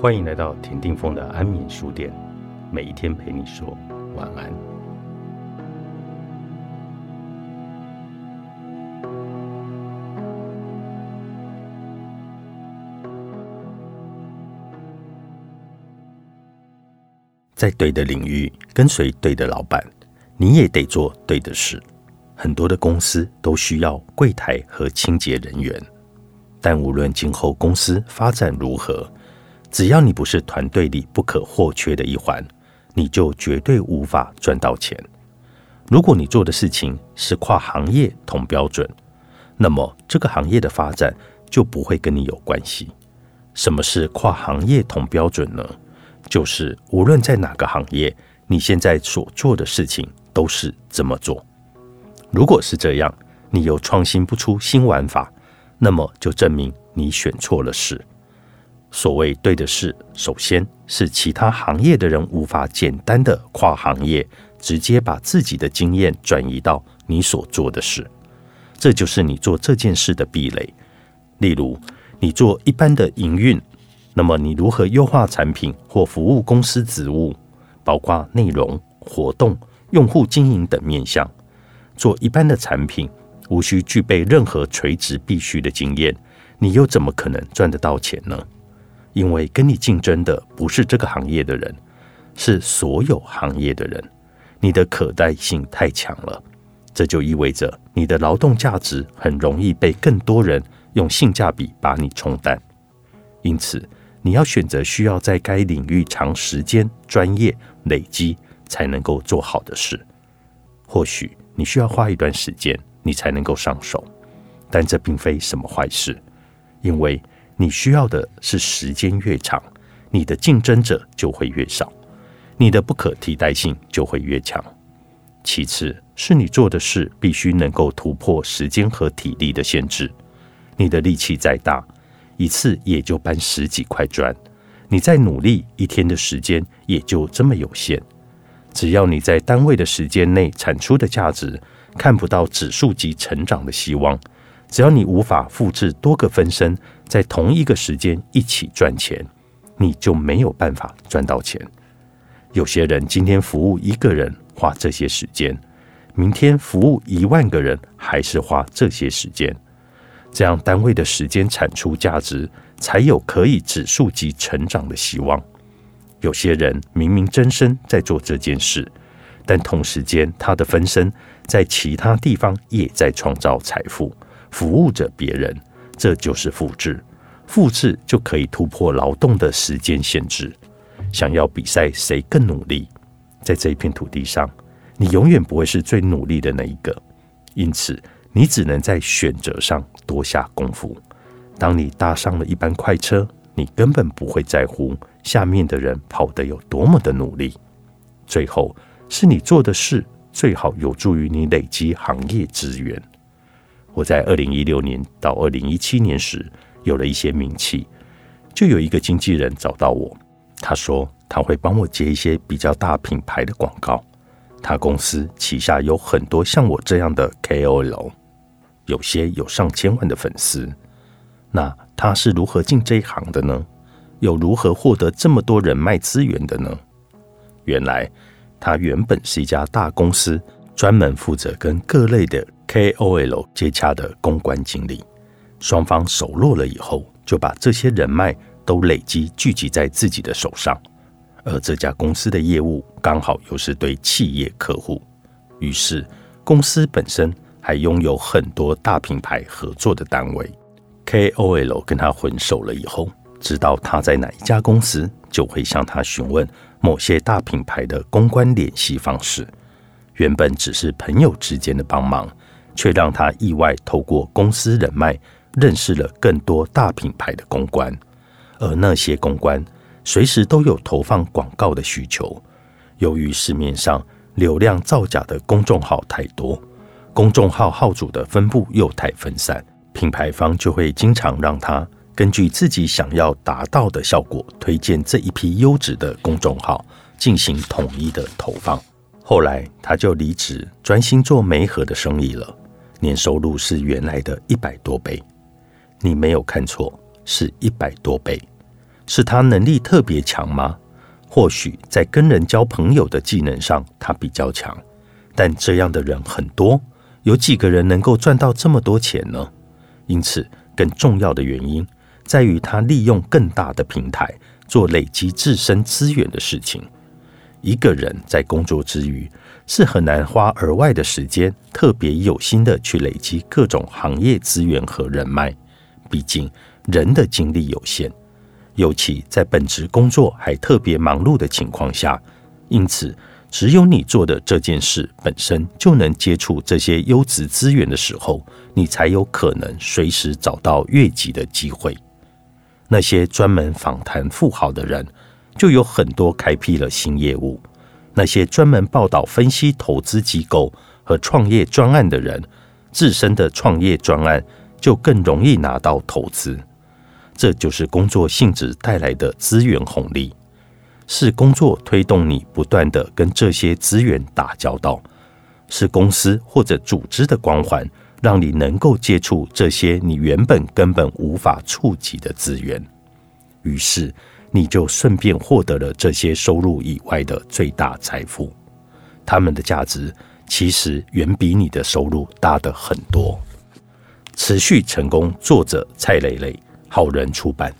欢迎来到田定峰的安眠书店，每一天陪你说晚安。在对的领域跟随对的老板，你也得做对的事。很多的公司都需要柜台和清洁人员，但无论今后公司发展如何，只要你不是团队里不可或缺的一环，你就绝对无法赚到钱。如果你做的事情是跨行业同标准，那么这个行业的发展就不会跟你有关系。什么是跨行业同标准呢？就是无论在哪个行业，你现在所做的事情都是这么做。如果是这样，你又创新不出新玩法，那么就证明你选错了事。所谓对的事，首先是其他行业的人无法简单的跨行业，直接把自己的经验转移到你所做的事，这就是你做这件事的壁垒。例如，你做一般的营运，那么你如何优化产品或服务公司职务，包括内容、活动、用户经营等面向。做一般的产品，无需具备任何垂直必须的经验，你又怎么可能赚得到钱呢？因为跟你竞争的不是这个行业的人，是所有行业的人。你的可代性太强了，这就意味着你的劳动价值很容易被更多人用性价比把你冲淡。因此，你要选择需要在该领域长时间专业累积才能够做好的事。或许。你需要花一段时间，你才能够上手，但这并非什么坏事，因为你需要的是时间越长，你的竞争者就会越少，你的不可替代性就会越强。其次，是你做的事必须能够突破时间和体力的限制。你的力气再大，一次也就搬十几块砖，你再努力，一天的时间也就这么有限。只要你在单位的时间内产出的价值看不到指数级成长的希望，只要你无法复制多个分身在同一个时间一起赚钱，你就没有办法赚到钱。有些人今天服务一个人花这些时间，明天服务一万个人还是花这些时间，这样单位的时间产出价值才有可以指数级成长的希望。有些人明明真身在做这件事，但同时间他的分身在其他地方也在创造财富，服务着别人。这就是复制，复制就可以突破劳动的时间限制。想要比赛谁更努力，在这一片土地上，你永远不会是最努力的那一个。因此，你只能在选择上多下功夫。当你搭上了一班快车，你根本不会在乎。下面的人跑得有多么的努力，最后是你做的事最好有助于你累积行业资源。我在二零一六年到二零一七年时有了一些名气，就有一个经纪人找到我，他说他会帮我接一些比较大品牌的广告。他公司旗下有很多像我这样的 KOL，有些有上千万的粉丝。那他是如何进这一行的呢？又如何获得这么多人脉资源的呢？原来，他原本是一家大公司，专门负责跟各类的 KOL 接洽的公关经理。双方熟络了以后，就把这些人脉都累积聚集在自己的手上。而这家公司的业务刚好又是对企业客户，于是公司本身还拥有很多大品牌合作的单位。KOL 跟他混熟了以后。知道他在哪一家公司，就会向他询问某些大品牌的公关联系方式。原本只是朋友之间的帮忙，却让他意外透过公司人脉认识了更多大品牌的公关。而那些公关随时都有投放广告的需求。由于市面上流量造假的公众号太多，公众号号主的分布又太分散，品牌方就会经常让他。根据自己想要达到的效果，推荐这一批优质的公众号进行统一的投放。后来他就离职，专心做媒合的生意了。年收入是原来的一百多倍。你没有看错，是一百多倍。是他能力特别强吗？或许在跟人交朋友的技能上他比较强，但这样的人很多，有几个人能够赚到这么多钱呢？因此，更重要的原因在于他利用更大的平台做累积自身资源的事情。一个人在工作之余是很难花额外的时间，特别有心的去累积各种行业资源和人脉。毕竟人的精力有限，尤其在本职工作还特别忙碌的情况下，因此只有你做的这件事本身就能接触这些优质资源的时候，你才有可能随时找到越级的机会。那些专门访谈富豪的人。就有很多开辟了新业务。那些专门报道分析投资机构和创业专案的人，自身的创业专案就更容易拿到投资。这就是工作性质带来的资源红利，是工作推动你不断的跟这些资源打交道，是公司或者组织的光环，让你能够接触这些你原本根本无法触及的资源。于是。你就顺便获得了这些收入以外的最大财富，他们的价值其实远比你的收入大的很多。持续成功，作者蔡磊磊，好人出版。